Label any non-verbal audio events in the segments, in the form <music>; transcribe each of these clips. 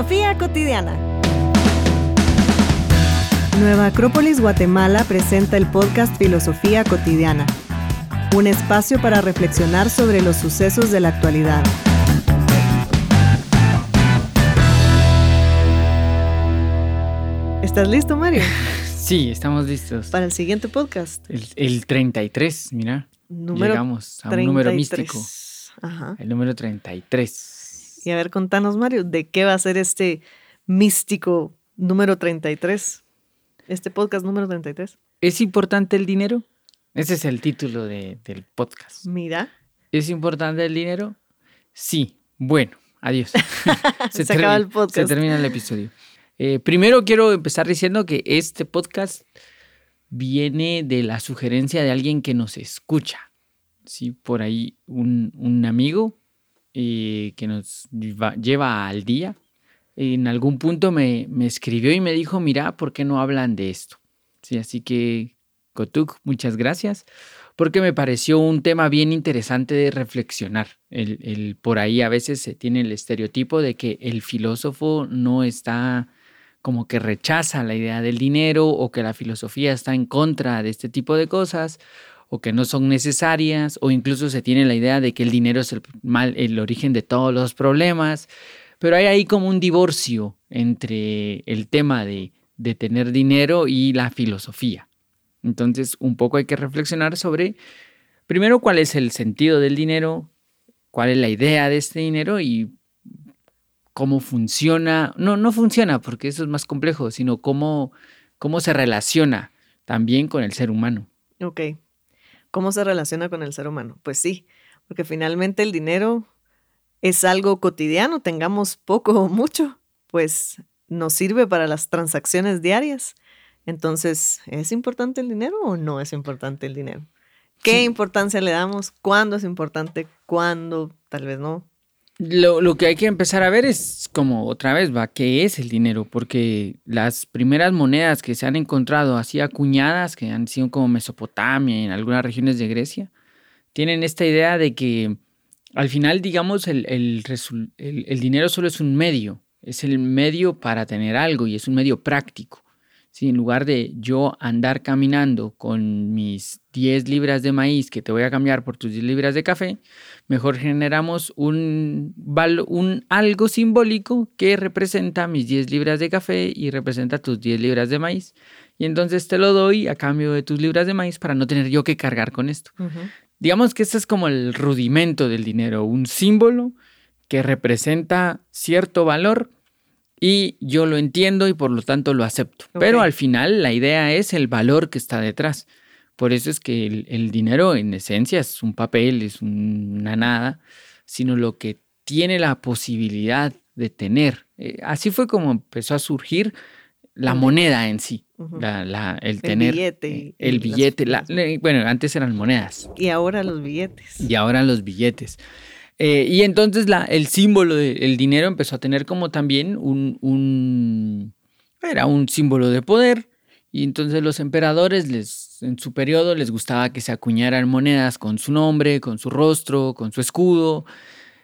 Filosofía cotidiana. Nueva Acrópolis Guatemala presenta el podcast Filosofía cotidiana, un espacio para reflexionar sobre los sucesos de la actualidad. ¿Estás listo, Mario? <laughs> Sí, estamos listos. Para el siguiente podcast. El, el 33, mira. Número Llegamos a un número 33. místico. Ajá. El número 33. Y a ver, contanos, Mario, ¿de qué va a ser este místico número 33? Este podcast número 33. ¿Es importante el dinero? Ese es el título de- del podcast. Mira, ¿Es importante el dinero? Sí. Bueno, adiós. <laughs> <laughs> Se acaba el podcast. Se termina el episodio. Eh, primero quiero empezar diciendo que este podcast viene de la sugerencia de alguien que nos escucha. Sí, por ahí un, un amigo eh, que nos lleva al día. En algún punto me, me escribió y me dijo, mira, ¿por qué no hablan de esto? Sí, así que, Kotuk, muchas gracias, porque me pareció un tema bien interesante de reflexionar. El, el- por ahí a veces se tiene el estereotipo de que el filósofo no está como que rechaza la idea del dinero o que la filosofía está en contra de este tipo de cosas o que no son necesarias o incluso se tiene la idea de que el dinero es el mal el origen de todos los problemas, pero hay ahí como un divorcio entre el tema de, tener dinero y la filosofía. Entonces, un poco hay que reflexionar sobre primero cuál es el sentido del dinero, cuál es la idea de este dinero y cómo funciona, no, no funciona porque eso es más complejo, sino cómo, cómo se relaciona también con el ser humano. ok. ¿Cómo se relaciona con el ser humano? Pues sí, porque finalmente el dinero es algo cotidiano, tengamos poco o mucho, pues nos sirve para las transacciones diarias. Entonces, ¿es importante el dinero o no es importante el dinero? ¿Qué Sí. importancia le damos? ¿Cuándo es importante? ¿Cuándo? Tal vez no. Lo, lo que hay que empezar a ver es como otra vez, va, ¿qué es el dinero? Porque las primeras monedas que se han encontrado así acuñadas, que han sido como Mesopotamia y en algunas regiones de Grecia, tienen esta idea de que al final, digamos, el, el el- el dinero solo es un medio, es el medio para tener algo y es un medio práctico. Si en lugar de yo andar caminando con mis 10 libras de maíz que te voy a cambiar por tus 10 libras de café, mejor generamos un, algo simbólico que representa mis 10 libras de café y representa tus 10 libras de maíz. Y entonces te lo doy a cambio de tus libras de maíz para no tener yo que cargar con esto. Digamos que este es como el rudimento del dinero, un símbolo que representa cierto valor y yo lo entiendo y por lo tanto lo acepto. Pero al final la idea es el valor que está detrás. Por eso es que el, el dinero en esencia es un papel, es un- una nada, sino lo que tiene la posibilidad de tener. Eh, así fue como empezó a surgir la El moneda en sí, la- la- el tener billete eh, el las- billete. la- bueno, antes eran monedas Y ahora los billetes. y ahora los billetes. Eh, y entonces la, el símbolo del dinero empezó a tener como también un, un- Era un símbolo de poder. Y entonces los emperadores les, en su periodo les gustaba que se acuñaran monedas con su nombre, con su rostro, con su escudo.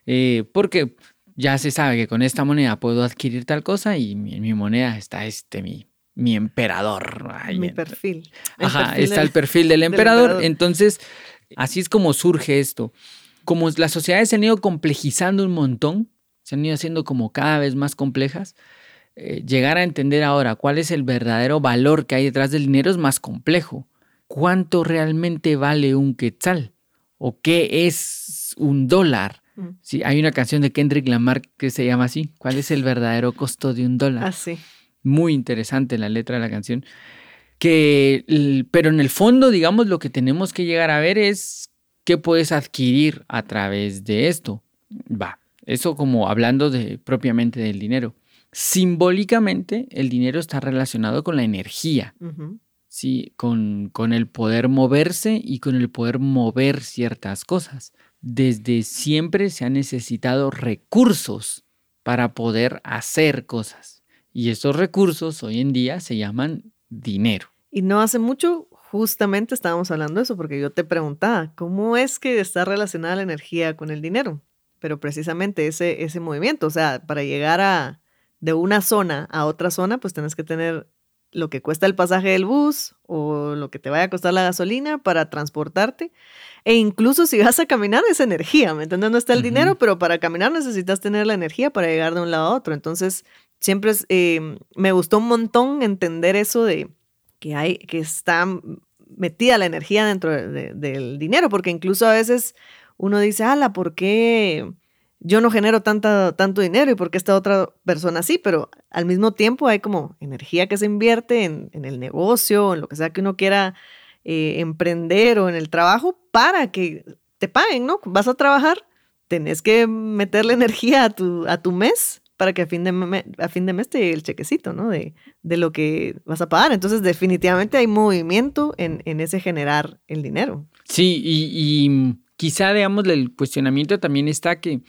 eh, porque ya se sabe que con esta moneda puedo adquirir tal cosa y mi- en mi moneda está este, mi, mi emperador. Ay, Mi perfil. El Ajá, perfil está del- el perfil del <laughs> del emperador. emperador. Entonces, así es como surge esto. Como las sociedades se han ido complejizando un montón, se han ido haciendo como cada vez más complejas, eh, llegar a entender ahora cuál es el verdadero valor que hay detrás del dinero es más complejo. ¿Cuánto realmente vale un quetzal? ¿O qué es un dólar? Mm. Sí, hay una canción de Kendrick Lamar que se llama así. ¿Cuál es el verdadero costo de un dólar? Así. muy interesante la letra de la canción. Que, pero en el fondo, digamos, lo que tenemos que llegar a ver es qué puedes adquirir a través de esto. Va, eso como hablando de propiamente del dinero. Simbólicamente, el dinero está relacionado con la energía. ¿sí? con, con el poder moverse y con el poder mover ciertas cosas. Desde siempre se han necesitado recursos para poder hacer cosas. Y estos recursos hoy en día se llaman dinero. Y no hace mucho, justamente estábamos hablando de eso, porque yo te preguntaba, ¿cómo es que está relacionada la energía con el dinero? Pero precisamente ese, ese movimiento, o sea, para llegar a de una zona a otra zona, pues tienes que tener lo que cuesta el pasaje del bus o lo que te vaya a costar la gasolina para transportarte. E incluso si vas a caminar es energía, ¿me entiendes? No está el dinero, pero para caminar necesitas tener la energía para llegar de un lado a otro. Entonces, siempre eh, me gustó un montón entender eso de que hay, que está metida la energía dentro del dinero, porque incluso a veces uno dice, ala, ¿por qué yo no genero tanta, tanto dinero y por qué esta otra persona sí? Pero al mismo tiempo hay como energía que se invierte en, el negocio, en lo que sea que uno quiera eh, emprender o en el trabajo para que te paguen, ¿no? Vas a trabajar, tenés que meterle energía a tu, a tu mes para que a fin de, a fin de mes te el chequecito, ¿no? De, de, lo que vas a pagar. Entonces, definitivamente hay movimiento en, en ese generar el dinero. Sí, y, quizá, digamos, el cuestionamiento también está que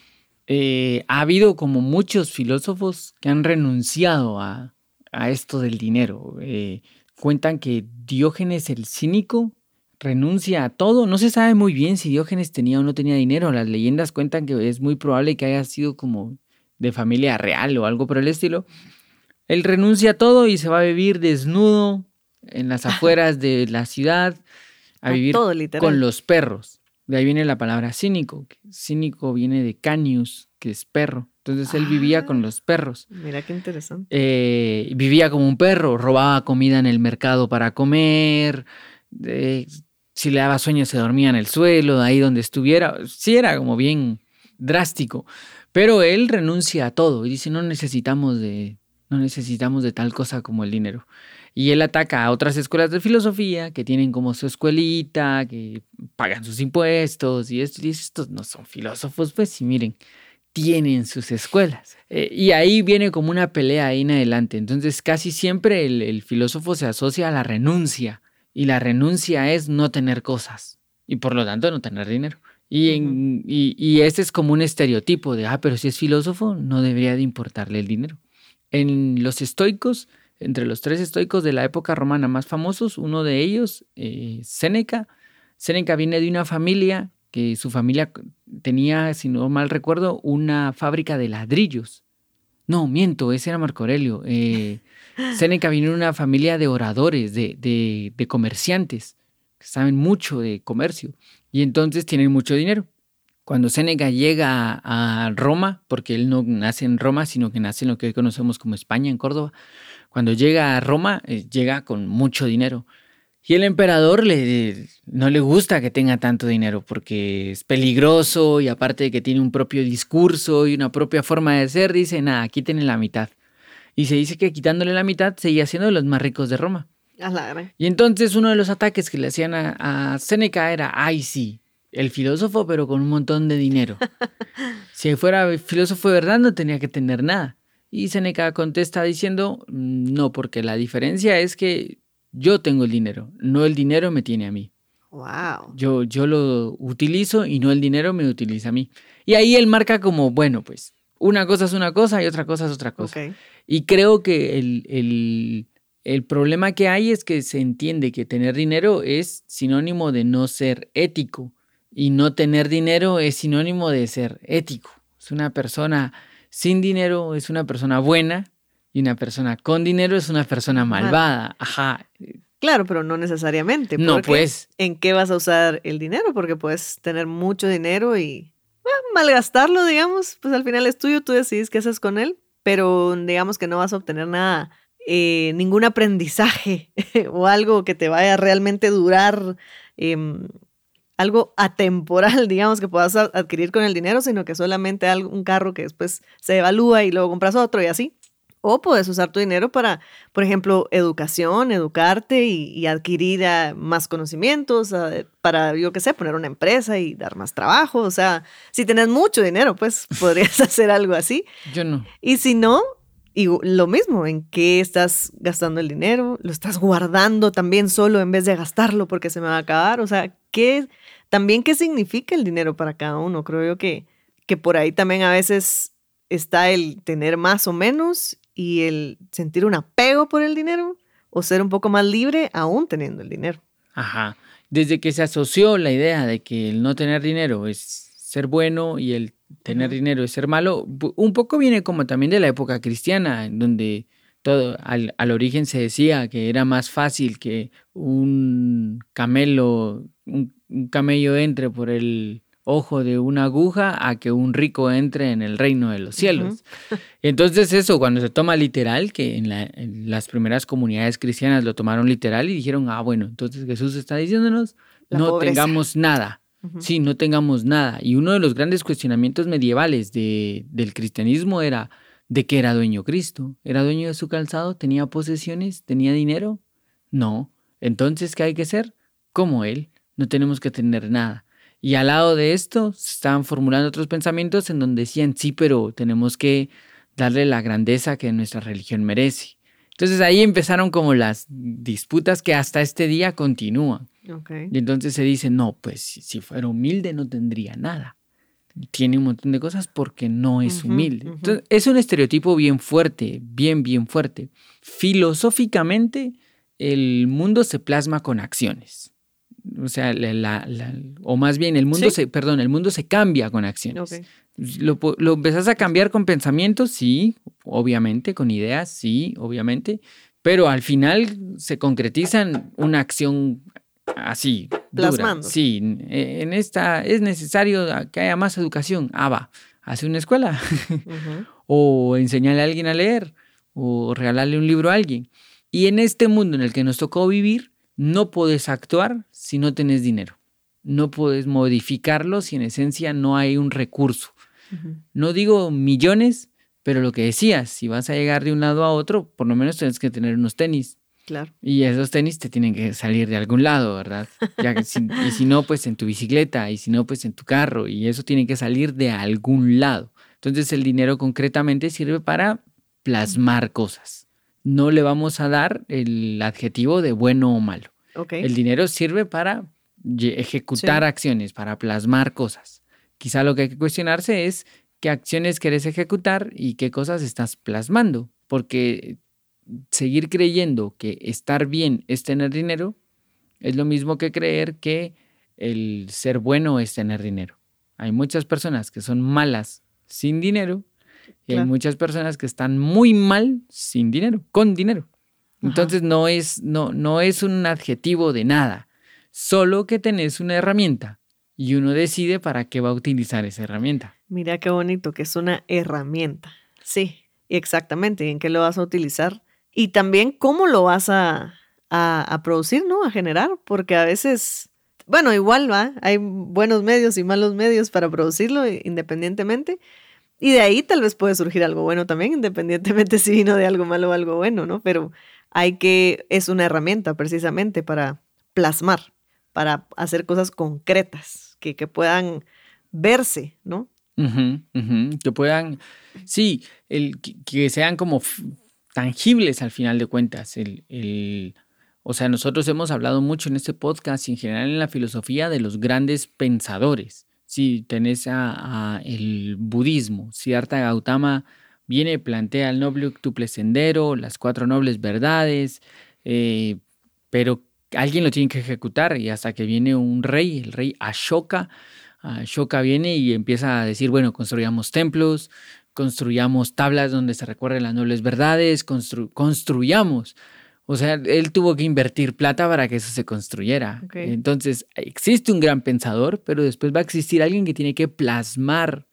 eh, ha habido como muchos filósofos que han renunciado a, a esto del dinero. Eh, cuentan que Diógenes el cínico renuncia a todo. No se sabe muy bien si Diógenes tenía o no tenía dinero. Las leyendas cuentan que es muy probable que haya sido como de familia real o algo por el estilo, él renuncia a todo y se va a vivir desnudo en las <laughs> afueras de la ciudad, a, vivir con los perros. De ahí viene la palabra cínico. Cínico viene de canius, que es perro. Entonces él vivía con los perros. Mira qué interesante. Eh, vivía como un perro, robaba comida en el mercado para comer. si le daba sueño se dormía en el suelo, ahí donde estuviera. Sí, era como bien drástico. Pero él renuncia a todo y dice, no necesitamos de, no necesitamos de tal cosa como el dinero. Y él ataca a otras escuelas de filosofía que tienen como su escuelita, que pagan sus impuestos y, esto, y estos no son filósofos, pues, y miren, tienen sus escuelas. Eh, y ahí viene como una pelea ahí en adelante. Entonces casi siempre el, el filósofo se asocia a la renuncia y la renuncia es no tener cosas y por lo tanto no tener dinero. Y, en, y, ese es como un estereotipo de, ah, pero si es filósofo, no debería de importarle el dinero. En los estoicos, entre los tres estoicos de la época romana más famosos, uno de ellos, eh, Séneca, Séneca viene de una familia que su familia tenía, si no mal recuerdo, una fábrica de ladrillos. No, miento, ese era Marco Aurelio. Eh, <laughs> Séneca viene de una familia de oradores, de, de, de comerciantes, que saben mucho de comercio y entonces tienen mucho dinero. Cuando Séneca llega a Roma, porque él no nace en Roma, sino que nace en lo que hoy conocemos como España, en Córdoba, cuando llega a Roma, eh, llega con mucho dinero. Y el emperador le, no le gusta que tenga tanto dinero porque es peligroso y aparte de que tiene un propio discurso y una propia forma de ser, dice, nada, quítenle la mitad. Y se dice que quitándole la mitad seguía siendo de los más ricos de Roma. Y entonces uno de los ataques que le hacían a, a Seneca era, ay sí, el filósofo pero con un montón de dinero. <laughs> si fuera filósofo de verdad no tenía que tener nada. Y Seneca contesta diciendo, mm, no, porque la diferencia es que yo tengo el dinero, no el dinero me tiene a mí. Wow. Yo, yo lo utilizo y no el dinero me utiliza a mí. Y ahí él marca como, bueno, pues una cosa es una cosa y otra cosa es otra cosa. Y creo que el, el, el problema que hay es que se entiende que tener dinero es sinónimo de no ser ético y no tener dinero es sinónimo de ser ético. Es una persona sin dinero, es una persona buena y una persona con dinero es una persona malvada. Ajá. Claro, pero no necesariamente. No, pues. ¿En qué vas a usar el dinero? Porque puedes tener mucho dinero y malgastarlo, digamos. Pues al final es tuyo, tú decides qué haces con él, pero digamos que no vas a obtener nada eh, ningún aprendizaje <laughs> o algo que te vaya a realmente durar, em, algo atemporal, <laughs> digamos, que puedas adquirir con el dinero, sino que solamente un carro que después se evalúa y luego compras otro y así. O puedes usar tu dinero para, por ejemplo, educación, educarte y, adquirir ah, más conocimientos, ah, para, yo qué sé, poner una empresa y dar más trabajo. O sea, si tienes mucho dinero, pues <laughs> podrías hacer algo así. Yo no. Y si no, y lo mismo, ¿en qué estás gastando el dinero? ¿Lo estás guardando también solo en vez de gastarlo porque se me va a acabar? O sea, ¿qué, también qué significa el dinero para cada uno? Creo yo que, que por ahí también a veces está el tener más o menos y el sentir un apego por el dinero o ser un poco más libre aún teniendo el dinero. Ajá. Desde que se asoció la idea de que el no tener dinero es ser bueno y el tener dinero es ser malo, un poco viene como también de la época cristiana, en donde todo al, origen se decía que era más fácil que un camelo, un, camello entre por el ojo de una aguja a que un rico entre en el reino de los cielos. Entonces eso, cuando se toma literal, que en, las primeras comunidades cristianas lo tomaron literal y dijeron, ah, bueno, entonces Jesús está diciéndonos, no tengamos nada. Sí, no tengamos nada. Y uno de los grandes cuestionamientos medievales de, del cristianismo era de qué era dueño Cristo. ¿Era dueño de su calzado? ¿Tenía posesiones? ¿Tenía dinero? No. Entonces, ¿qué hay que ser? Como Él. No tenemos que tener nada. Y al lado de esto se estaban formulando otros pensamientos en donde decían, sí, pero tenemos que darle la grandeza que nuestra religión merece. Entonces ahí empezaron como las disputas que hasta este día continúan. Y entonces se dice, no, pues si fuera humilde no tendría nada. Tiene un montón de cosas porque no es humilde. Entonces, es un estereotipo bien fuerte, bien, bien fuerte. Filosóficamente, el mundo se plasma con acciones. O sea, la, o más bien el mundo se, perdón, el mundo se cambia con acciones. Lo, lo empezás a cambiar con pensamientos, sí, obviamente, con ideas, sí, obviamente, pero al final se concretiza en una acción así, Plasmando. Sí, en esta es necesario que haya más educación. Ah, va, hace una escuela. <laughs> o enseñarle a alguien a leer, o regalarle un libro a alguien. Y en este mundo en el que nos tocó vivir, no puedes actuar si no tienes dinero. No puedes modificarlo si en esencia no hay un recurso. No digo millones, pero lo que decías, si vas a llegar de un lado a otro, por lo menos tienes que tener unos tenis Claro. Y esos tenis te tienen que salir de algún lado, ¿verdad? y si no, pues en tu bicicleta, y si no, pues en tu carro, y eso tiene que salir de algún lado. Entonces el dinero concretamente sirve para plasmar cosas. No le vamos a dar el adjetivo de bueno o malo. El dinero sirve para ejecutar acciones, para plasmar cosas. Quizá lo que hay que cuestionarse es qué acciones quieres ejecutar y qué cosas estás plasmando, porque seguir creyendo que estar bien es tener dinero es lo mismo que creer que el ser bueno es tener dinero. Hay muchas personas que son malas sin dinero y hay muchas personas que están muy mal sin dinero, con dinero. Entonces no es, no, no es un adjetivo de nada, solo que tenés una herramienta y uno decide para qué va a utilizar esa herramienta. Mira qué bonito que es una herramienta. Sí, exactamente. ¿En qué lo vas a utilizar? Y también cómo lo vas a, producir, ¿no? A generar, porque a veces, bueno, igual va, hay buenos medios y malos medios para producirlo independientemente. Y de ahí tal vez puede surgir algo bueno también, independientemente <laughs> si vino de algo malo o algo bueno, ¿no? Pero hay que, es una herramienta precisamente para plasmar, para hacer cosas concretas, que, puedan verse, ¿no? que puedan, sí, el, que sean como tangibles al final de cuentas. El, o sea, nosotros hemos hablado mucho en este podcast y en general en la filosofía de los grandes pensadores. Si tenés a, el budismo, Siddhartha Gautama viene, plantea el noble octuple sendero, las cuatro nobles verdades, eh, pero alguien lo tiene que ejecutar y hasta que viene un rey, el rey Ashoka, Ashoka viene y empieza a decir, bueno, construyamos templos, construyamos tablas donde se recuerden las nobles verdades, construyamos. O sea, él tuvo que invertir plata para que eso se construyera. Entonces, existe un gran pensador, pero después va a existir alguien que tiene que plasmar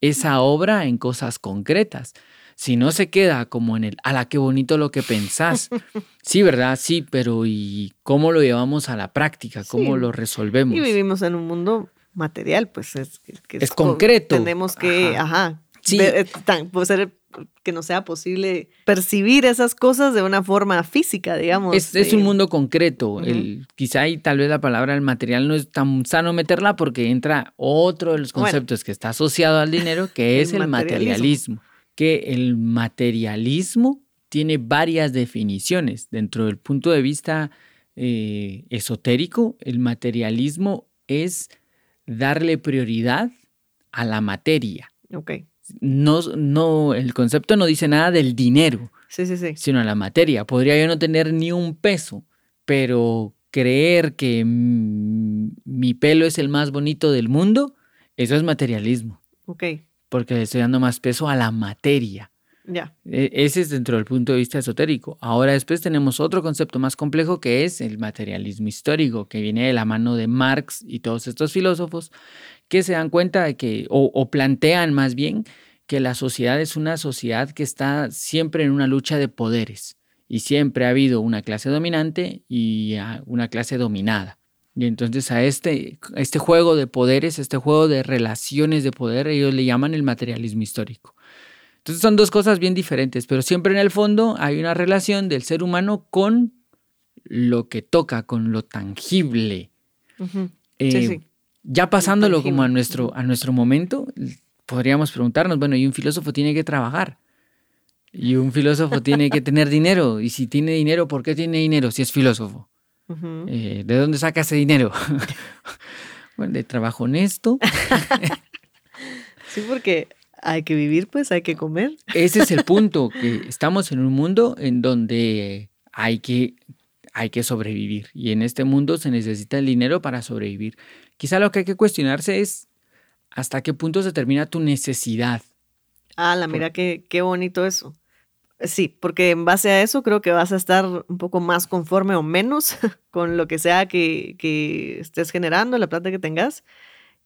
esa obra en cosas concretas. Si no se queda como en el, ala, qué bonito lo que pensás. <laughs> Sí, ¿verdad? Sí, pero ¿y cómo lo llevamos a la práctica? ¿Cómo lo resolvemos? Y vivimos en un mundo material, pues es, es, concreto. Tenemos que, ajá Sí. Eh, puede ser que no sea posible percibir esas cosas de una forma física, digamos. Es, un mundo concreto. el, quizá y tal vez la palabra el material no es tan sano meterla porque entra otro de los conceptos que está asociado al dinero, que <laughs> es el, materialismo. Que el materialismo tiene varias definiciones. Dentro del punto de vista eh, esotérico, el materialismo es darle prioridad a la materia. Ok no, no, el concepto no dice nada del dinero, sí, sí, sí. sino la materia. Podría yo no tener ni un peso, pero creer que mi pelo es el más bonito del mundo, eso es materialismo. Ok, porque le estoy dando más peso a la materia. ya. E- Ese es dentro del punto de vista esotérico. Ahora después tenemos otro concepto más complejo que es el materialismo histórico, que viene de la mano de Marx y todos estos filósofos que se dan cuenta de que, o, o plantean más bien, que la sociedad es una sociedad que está siempre en una lucha de poderes y siempre ha habido una clase dominante y una clase dominada. Y entonces a este, este juego de poderes, este juego de relaciones de poder, ellos le llaman el materialismo histórico. Entonces son dos cosas bien diferentes, pero siempre en el fondo hay una relación del ser humano con lo que toca, con lo tangible. Eh, Sí, sí. Ya pasándolo como a nuestro, a nuestro momento, podríamos preguntarnos, bueno, y un filósofo tiene que trabajar. Y un filósofo tiene que tener dinero. Y si tiene dinero, ¿por qué tiene dinero si es filósofo? Ujú. Eh, ¿De dónde saca ese dinero? <laughs> bueno, de trabajo honesto. <laughs> Sí, porque hay que vivir, pues hay que comer. Ese es el punto, que <laughs> estamos en un mundo en donde hay que, hay que sobrevivir. Y en este mundo se necesita el dinero para sobrevivir. Quizá lo que hay que cuestionarse es hasta qué punto se termina tu necesidad. Ah, la Por- mira qué, qué bonito eso. Sí, porque en base a eso creo que vas a estar un poco más conforme o menos <laughs> con lo que sea que, que estés generando, la plata que tengas.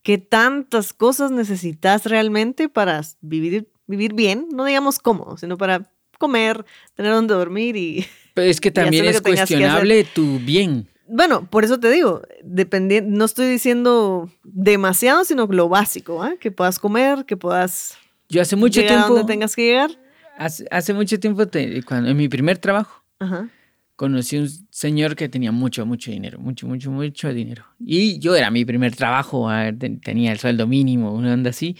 ¿Qué tantas cosas necesitas realmente para vivir, vivir bien? No digamos cómodo, sino para comer, tener donde dormir y... Pero es que <laughs> también es que cuestionable tu bien. Bueno, por eso te digo, dependiendo, no estoy diciendo demasiado, sino lo básico, ¿ah? que puedas comer, que puedas Yo hace mucho llegar a tiempo, donde tengas que llegar. hace, hace mucho tiempo, te- cuando, en mi primer trabajo, Ajá. conocí un señor que tenía mucho, mucho dinero, mucho, mucho, mucho dinero. Y yo era mi primer trabajo, ah, ten- tenía el sueldo mínimo, una onda así.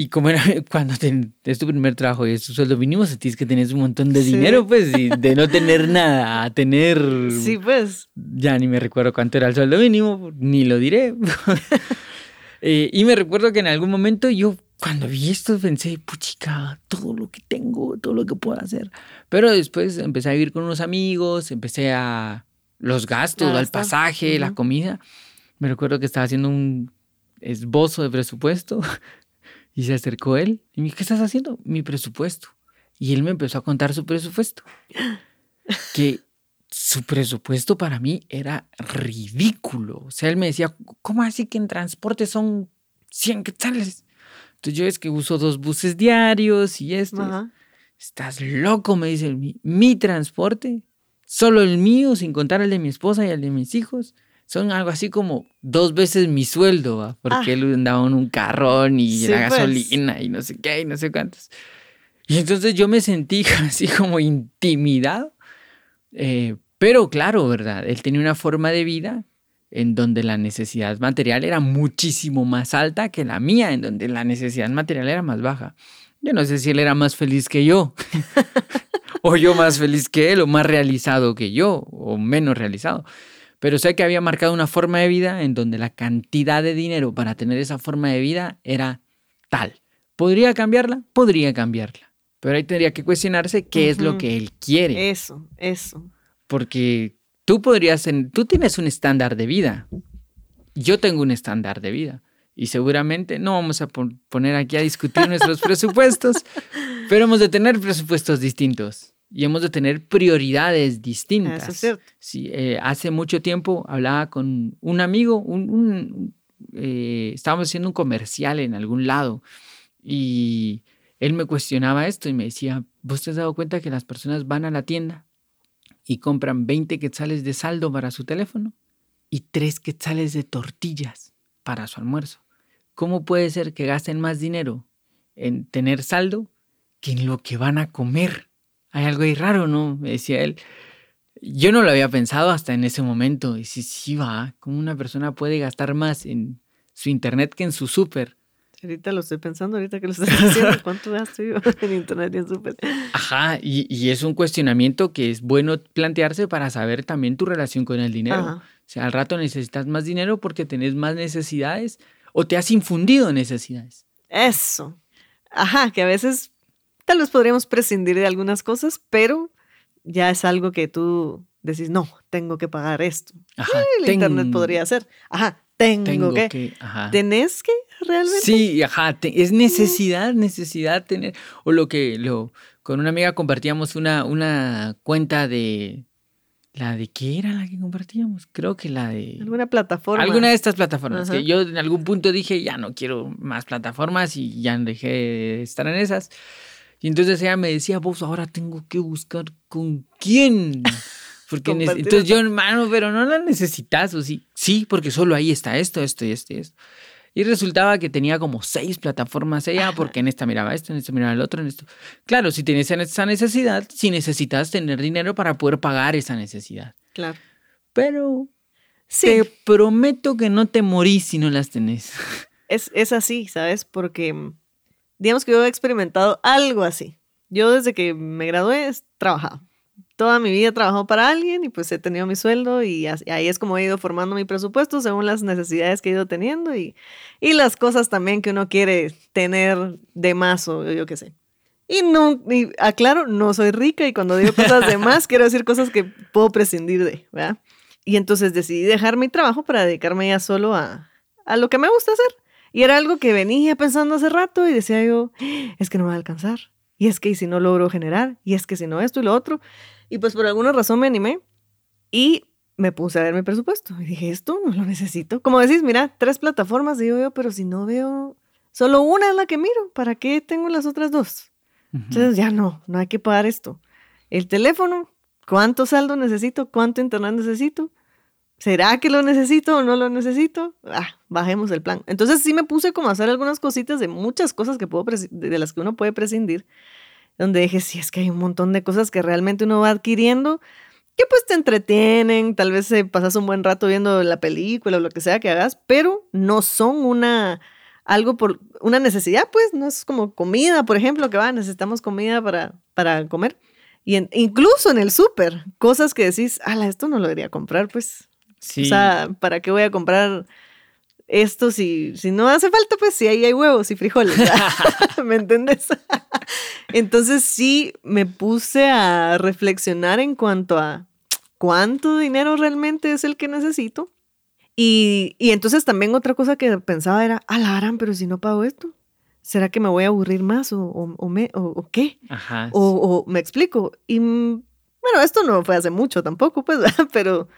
Y como era <laughs> cuando es tu primer trabajo y es tu sueldo mínimo, sentís que tenés un montón de Sí. dinero, pues, y de no tener <laughs> nada a tener... Sí, pues. Ya ni me recuerdo cuánto era el sueldo mínimo, ni lo diré. <laughs> Eh, y me recuerdo que en algún momento yo, cuando vi esto, pensé, puchica, todo lo que tengo, todo lo que puedo hacer. Pero después empecé a vivir con unos amigos, empecé a los gastos, al pasaje, la Ujú. comida. Me recuerdo que estaba haciendo un esbozo de presupuesto y se acercó él y me dijo, ¿qué estás haciendo? Mi presupuesto. Y él me empezó a contar su presupuesto. <gasps> Que su presupuesto para mí era ridículo. O sea, él me decía, ¿cómo así que en transporte son 100 quetzales? Entonces yo es que uso dos buses diarios y esto. Ajá. Estás loco, me dice. Mi, mi transporte, solo el mío, sin contar el de mi esposa y el de mis hijos, son algo así como dos veces mi sueldo, ¿va? porque Ah. él andaba en un carrón y Sí, la pues. gasolina y no sé qué y no sé cuántos. Y entonces yo me sentí <laughs> así como intimidado. Eh, pero claro, ¿verdad? Él tenía una forma de vida en donde la necesidad material era muchísimo más alta que la mía, en donde la necesidad material era más baja. Yo no sé si él era más feliz que yo, <laughs> <laughs> o yo más feliz que él, o más realizado que yo, o menos realizado. Pero sé que había marcado una forma de vida en donde la cantidad de dinero para tener esa forma de vida era tal. ¿Podría cambiarla? Podría cambiarla. Pero ahí tendría que cuestionarse qué es lo que él quiere. Eso, eso. Porque tú podrías, tú tienes un estándar de vida. Yo tengo un estándar de vida. Y seguramente no vamos a pon- poner aquí a discutir nuestros <laughs> presupuestos, pero hemos de tener presupuestos distintos y hemos de tener prioridades distintas. Eso es cierto. Sí, eh, hace mucho tiempo hablaba con un amigo, un, un- eh, estábamos haciendo un comercial en algún lado y él me cuestionaba esto y me decía, ¿vos te has dado cuenta que las personas van a la tienda y compran 20 quetzales de saldo para su teléfono y 3 quetzales de tortillas para su almuerzo? ¿Cómo puede ser que gasten más dinero en tener saldo que en lo que van a comer? Hay algo ahí raro, ¿no? Me decía él. Yo no lo había pensado hasta en ese momento. Y sí, sí, va. ¿Cómo una persona puede gastar más en su internet que en su súper? Ahorita lo estoy pensando, ahorita que lo estás diciendo, <laughs> ¿cuánto gasto yo <laughs> en internet y en súper? Ajá, y, y es un cuestionamiento que es bueno plantearse para saber también tu relación con el dinero. Ajá. O sea, al rato necesitas más dinero porque tenés más necesidades o te has infundido necesidades. Eso. Ajá, que a veces tal vez podríamos prescindir de algunas cosas, pero ya es algo que tú decís, no, tengo que pagar esto. Ajá, El internet ten- podría ser. Ajá, tengo, Tengo que. que. Ajá. Tenés que realmente. Sí, ajá, es necesidad, necesidad tener, o lo que, lo, con una amiga compartíamos una, una cuenta de, ¿La de qué era la que compartíamos? Creo que la de... Alguna plataforma. Alguna de estas plataformas. Que yo en algún punto dije, ya no quiero más plataformas y ya dejé de estar en esas. Y entonces ella me decía, vos ahora tengo que buscar con quién. <laughs> Porque entonces yo, hermano, pero no la necesitas, o sí. Sí, porque solo ahí está esto, esto y esto y esto. Y resultaba que tenía como seis plataformas ella, porque en esta miraba esto, en esta miraba el otro, en esto. Claro, si tienes esa necesidad, si necesitas tener dinero para poder pagar esa necesidad. Claro. Pero te prometo que no te morís si no las tenés. Es, es así, ¿sabes? Porque digamos que yo he experimentado algo así. Yo desde que me gradué he trabajado toda mi vida he trabajado para alguien y pues he tenido mi sueldo y ahí es como he ido formando mi presupuesto según las necesidades que he ido teniendo y, las cosas también que uno quiere tener de más o yo qué sé. Y no, y aclaro, no soy rica y cuando digo cosas de más quiero decir cosas que puedo prescindir de, ¿verdad? Y entonces decidí dejar mi trabajo para dedicarme ya solo a, a lo que me gusta hacer. Y era algo que venía pensando hace rato y decía yo, es que no me va a alcanzar. Y es que si no logro generar, y es que si no esto y lo otro. Y pues por alguna razón me animé y me puse a ver mi presupuesto. Y dije, esto no lo necesito. Como decís, mira, tres plataformas, digo yo, pero si no veo, solo una es la que miro. ¿Para qué tengo las otras dos? Entonces ya no, no hay que pagar esto. El teléfono, ¿cuánto saldo necesito? ¿Cuánto internet necesito? ¿Será que lo necesito o no lo necesito? Ah, bajemos el plan. Entonces sí me puse como a hacer algunas cositas de muchas cosas que puedo de las que uno puede prescindir donde dije, sí, es que hay un montón de cosas que realmente uno va adquiriendo que pues te entretienen, tal vez pasas un buen rato viendo la película o lo que sea que hagas, pero no son una algo por una necesidad, pues no es como comida, por ejemplo, que va, necesitamos comida para, para comer. Y incluso en el súper, cosas que decís, ala, esto no lo debería comprar, pues. Sí. O sea, ¿para qué voy a comprar esto si, si no hace falta, pues si ahí hay huevos y frijoles. <laughs> <laughs> ¿Me entiendes? <laughs> Entonces sí me puse a reflexionar en cuanto a cuánto dinero realmente es el que necesito. Y, entonces también otra cosa que pensaba era, ah, pero si no pago esto, ¿será que me voy a aburrir más o, o, me, o, qué? Ajá. O, me explico. Y mm, bueno, esto no fue hace mucho tampoco, pues, pero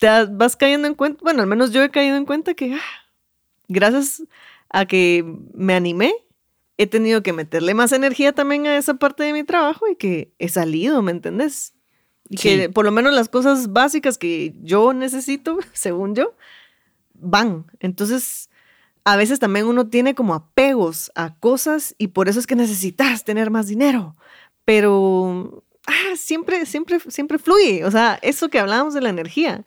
te vas cayendo en cuenta, bueno, al menos yo he caído en cuenta que ah, gracias a que me animé, he tenido que meterle más energía también a esa parte de mi trabajo y que he salido, ¿me entendés? Y que por lo menos las cosas básicas que yo necesito, <laughs> según yo, van. Entonces, a veces también uno tiene como apegos a cosas y por eso es que necesitas tener más dinero. Pero ah, siempre, siempre, siempre fluye. O sea, eso que hablábamos de la energía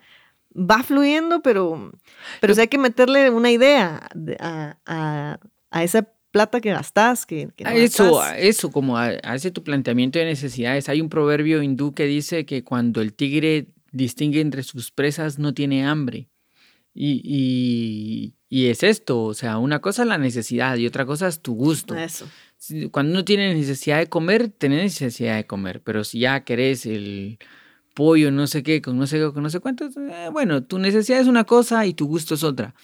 va fluyendo, pero, pero hay que meterle una idea a, esa plata que gastas, que, eso, eso, como hace tu planteamiento de necesidades. Hay un proverbio hindú que dice que cuando el tigre distingue entre sus presas no tiene hambre. Y, es esto, o sea, una cosa es la necesidad y otra cosa es tu gusto. Eso. Cuando uno tiene necesidad de comer, tenés necesidad de comer, pero si ya querés el pollo, no sé qué, con no sé qué, con no sé cuánto. Eh, bueno, tu necesidad es una cosa y tu gusto es otra.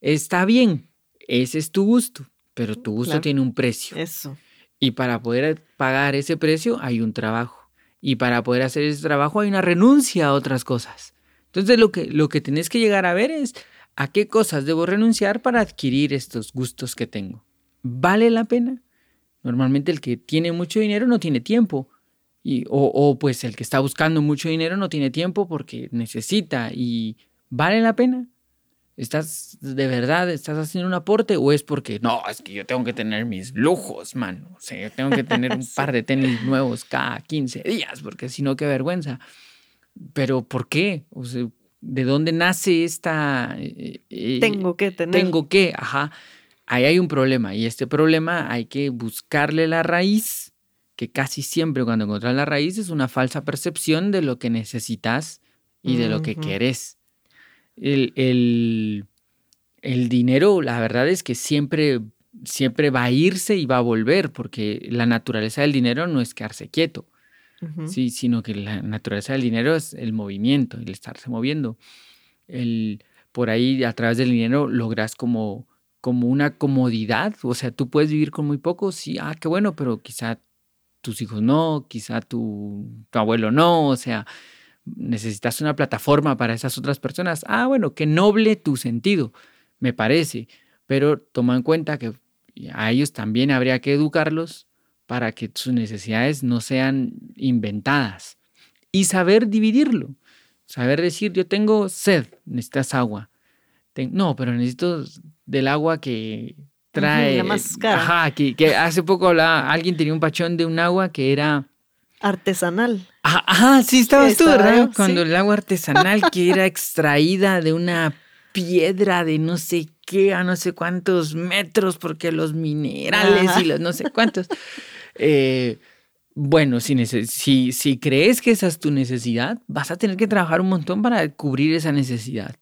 Está bien, ese es tu gusto, pero tu gusto tiene un precio. Eso. Y para poder pagar ese precio hay un trabajo. Y para poder hacer ese trabajo hay una renuncia a otras cosas. Entonces lo que, lo que tenés que llegar a ver es a qué cosas debo renunciar para adquirir estos gustos que tengo. ¿Vale la pena? Normalmente el que tiene mucho dinero no tiene tiempo y, o, pues el que está buscando mucho dinero no tiene tiempo porque necesita y vale la pena. ¿Estás de verdad, estás haciendo un aporte o es porque no, es que yo tengo que tener mis lujos, mano? O sea, yo tengo que tener un <laughs> par de tenis nuevos cada 15 días porque si no, qué vergüenza. Pero ¿por qué? O sea, ¿de dónde nace esta... Eh, eh, tengo que tener. Tengo que, ajá. Ahí hay un problema y este problema hay que buscarle la raíz que casi siempre cuando encuentras la raíz es una falsa percepción de lo que necesitas y de lo que querés. El, el, dinero, la verdad es que siempre, siempre va a irse y va a volver, porque la naturaleza del dinero no es quedarse quieto, sí, sino que la naturaleza del dinero es el movimiento, el estarse moviendo. El, por ahí, a través del dinero, logras como como una comodidad, o sea, tú puedes vivir con muy poco, sí, ah, qué bueno, pero quizá tus hijos no, quizá tu, tu abuelo no, o sea, necesitas una plataforma para esas otras personas. Ah, bueno, qué noble tu sentido, me parece, pero toma en cuenta que a ellos también habría que educarlos para que sus necesidades no sean inventadas y saber dividirlo, saber decir, yo tengo sed, necesitas agua. no, pero necesito del agua que trae. La más cara. Ajá, que, que hace poco hablaba, alguien tenía un pachón de un agua que era artesanal. Ajá, sí, estabas tú, ¿verdad? Cuando el agua artesanal que era extraída de una piedra de no sé qué, a no sé cuántos metros, porque los minerales y los no sé cuántos. Eh, bueno, si, si, si crees que esa es tu necesidad, vas a tener que trabajar un montón para cubrir esa necesidad.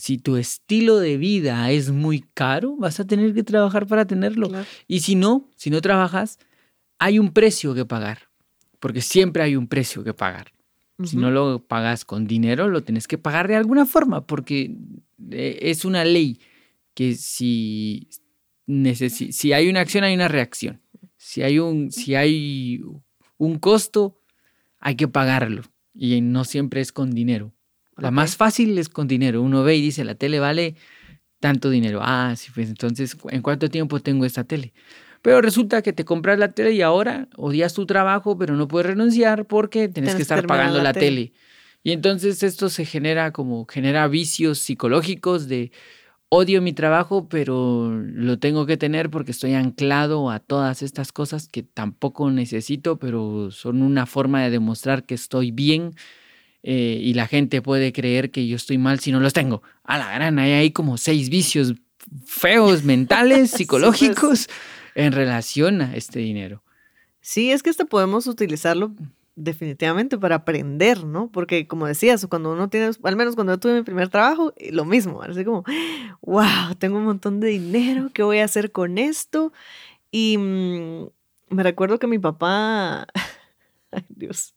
Si tu estilo de vida es muy caro, vas a tener que trabajar para tenerlo. Y si no, si no trabajas, hay un precio que pagar porque siempre hay un precio que pagar. Si no lo pagas con dinero, lo tienes que pagar de alguna forma, porque eh, es una ley que si, si hay una acción, hay una reacción. Si hay un, si hay un costo, hay que pagarlo. Y no siempre es con dinero. La más fácil es con dinero. Uno ve y dice, la tele vale tanto dinero. Ah, sí, pues entonces, ¿en cuánto tiempo tengo esta tele? Pero resulta que te compras la tele y ahora odias tu trabajo, pero no puedes renunciar porque tienes, que estar pagando la, tele. Y entonces esto se genera como, genera vicios psicológicos de odio mi trabajo, pero lo tengo que tener porque estoy anclado a todas estas cosas que tampoco necesito, pero son una forma de demostrar que estoy bien. Eh, y la gente puede creer que yo estoy mal si no los tengo. A la gran, hay ahí como seis vicios feos <laughs> mentales, psicológicos en relación a este dinero. Sí, es que este podemos utilizarlo definitivamente para aprender, ¿no? Porque como decías, cuando uno tiene, al menos cuando yo tuve mi primer trabajo, eh, lo mismo, así como, wow, tengo un montón de dinero, ¿qué voy a hacer con esto? Y mm, me recuerdo que mi papá, <laughs> <laughs> ay Dios,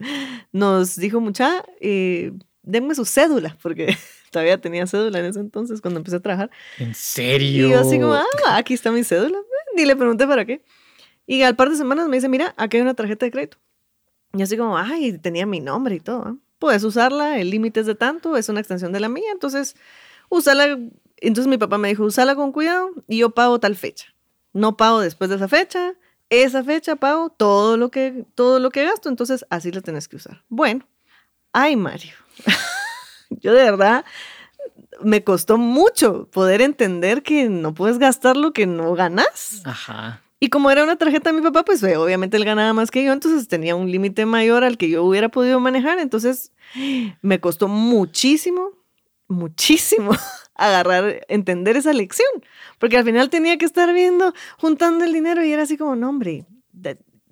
nos dijo mucha, eh, denme su cédula, porque <laughs> todavía tenía cédula en ese entonces cuando empecé a trabajar. ¿En serio? Y yo así como, ah, aquí está mi cédula. Ni le pregunté para qué. Y al par de semanas me dice, mira, aquí hay una tarjeta de crédito. Y así como, ay, tenía mi nombre y todo. Puedes usarla, el límite es de tanto, es una extensión de la mía, entonces, úsala. Entonces mi papá me dijo, úsala con cuidado y yo pago tal fecha. No pago después de esa fecha, esa fecha pago todo lo que, todo lo que gasto, entonces así la tenés que usar. Bueno, ay Mario, <laughs> yo de verdad me costó mucho poder entender que no puedes gastar lo que no ganas. Ajá. Y como era una tarjeta de mi papá, pues eh, obviamente él ganaba más que yo, entonces tenía un límite mayor al que yo hubiera podido manejar. Entonces me costó muchísimo, muchísimo <laughs> agarrar, entender esa lección. Porque al final tenía que estar viendo, juntando el dinero y era así como, no, hombre,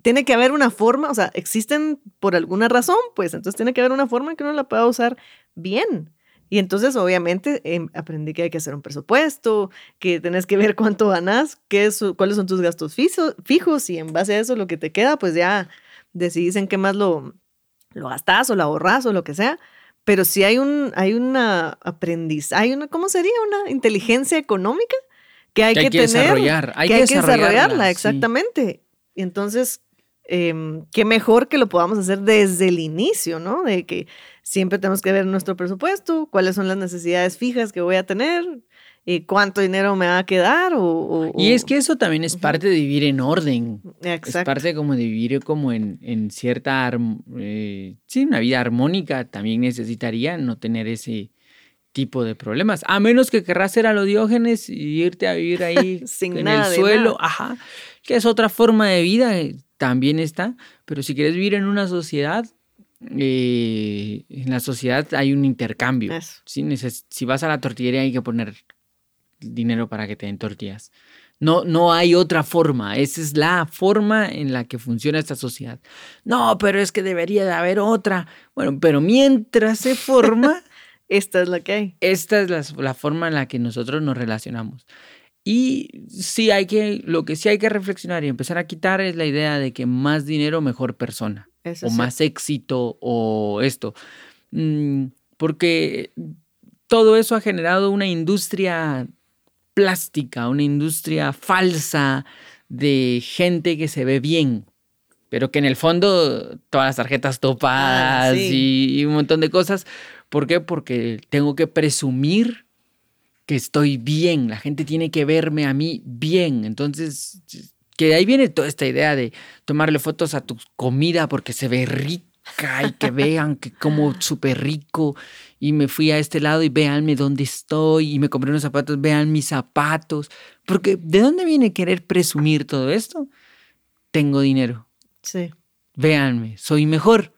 tiene que haber una forma, o sea, existen por alguna razón, pues entonces tiene que haber una forma en que uno la pueda usar bien. Y entonces, obviamente, em, aprendí que hay que hacer un presupuesto, que tenés que ver cuánto ganas, qué es, cuáles son tus gastos fijos y en base a eso lo que te queda, pues ya decidís en qué más lo, lo gastás o lo ahorras o lo que sea. Pero sí hay un hay una aprendiz, hay una, ¿cómo sería? Una inteligencia económica que hay que, tener. Desarrollar. Hay que, hay que desarrollarla, exactamente. Y entonces, em, qué mejor que lo podamos hacer desde el inicio, ¿no? De que siempre tenemos que ver nuestro presupuesto, cuáles son las necesidades fijas que voy a tener, y cuánto dinero me va a quedar. O, y es que eso también es parte de vivir en orden. Exacto. Es parte como de vivir como en, en cierta, eh, sí, una vida armónica. También necesitaría no tener ese tipo de problemas. A menos que querrás ser a los diógenes y irte a vivir ahí <laughs> en el suelo. Ajá. Que es otra forma de vida, eh, también está. Pero si quieres vivir en una sociedad, eh, en la sociedad hay un intercambio. Si vas a la tortillería hay que poner dinero para que te den tortillas. No, no hay otra forma. Esa es la forma en la que funciona esta sociedad. No, pero es que debería de haber otra. Bueno, pero mientras se forma... <laughs> esta es la que hay. Esta es la, la, forma en la que nosotros nos relacionamos. Y sí hay que, lo que sí hay que reflexionar y empezar a quitar es la idea de que más dinero, mejor persona o más éxito o esto. Mm, porque todo eso ha generado una industria plástica, una industria falsa de gente que se ve bien, pero que en el fondo todas las tarjetas topadas Ah, sí. y, y un montón de cosas. ¿Por qué? Porque tengo que presumir que estoy bien, la gente tiene que verme a mí bien. Entonces, que de ahí viene toda esta idea de tomarle fotos a tu comida porque se ve rica y que vean que como súper rico y me fui a este lado y véanme dónde estoy y me compré unos zapatos, vean mis zapatos. Porque ¿de dónde viene querer presumir todo esto? Tengo dinero. Sí. Véanme, soy mejor.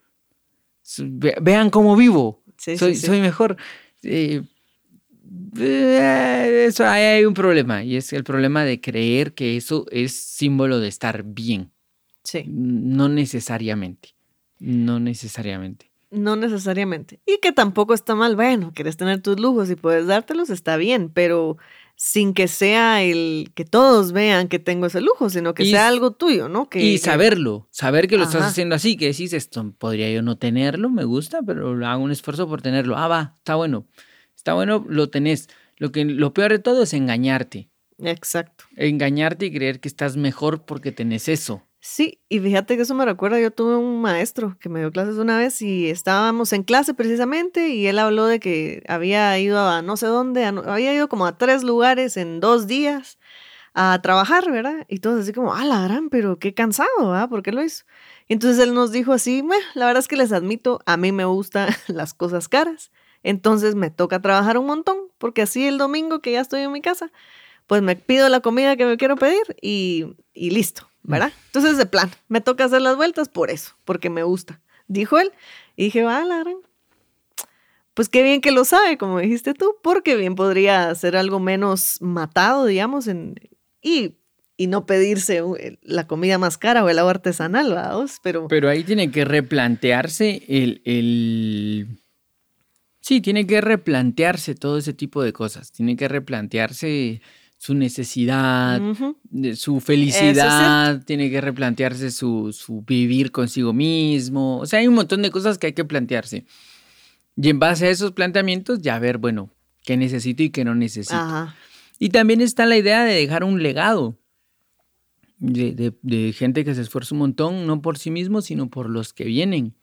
Vean cómo vivo. Sí, soy, sí, sí. soy mejor. Eh, eh, eso ahí hay un problema y es el problema de creer que eso es símbolo de estar bien. Sí. No necesariamente. No necesariamente. No necesariamente. Y que tampoco está mal. Bueno, quieres tener tus lujos y puedes dártelos, está bien, pero sin que sea el que todos vean que tengo ese lujo, sino que Y sea algo tuyo, ¿no? Que, y saberlo, saber que lo estás haciendo así, que decís esto, podría yo no tenerlo, me gusta, pero hago un esfuerzo por tenerlo. Ah, va, está bueno. Está bueno, lo tenés. Lo, que, lo peor de todo es engañarte. Exacto. Engañarte y creer que estás mejor porque tenés eso. Sí, y fíjate que eso me recuerda, yo tuve un maestro que me dio clases una vez y estábamos en clase precisamente y él habló de que había ido a no sé dónde, había ido como a tres lugares en dos días a trabajar, ¿verdad? Y todos así como, ah, la gran, pero qué cansado, ¿verdad? ¿Por qué lo hizo? Y entonces él nos dijo así, "Meh, la verdad es que les admito, a mí me gustan <laughs> las cosas caras, entonces me toca trabajar un montón, porque así el domingo que ya estoy en mi casa, pues me pido la comida que me quiero pedir y, y listo, ¿verdad? Entonces, de plan, me toca hacer las vueltas por eso, porque me gusta, dijo él. Y dije, va, la gran. Pues qué bien que lo sabe, como dijiste tú, porque bien podría ser algo menos matado, digamos, en, y, y no pedirse uh, la comida más cara o el agua artesanal, ¿vados? Pero, Pero ahí tiene que replantearse el, el... Sí, tiene que replantearse todo ese tipo de cosas. Tiene que replantearse su necesidad, de su felicidad, tiene que replantearse su, su vivir consigo mismo. O sea, hay un montón de cosas que hay que plantearse. Y en base a esos planteamientos, ya ver, bueno, qué necesito y qué no necesito. Ajá. Y también está la idea de dejar un legado de, de- de gente que se esfuerza un montón, no por sí mismo, sino por los que vienen.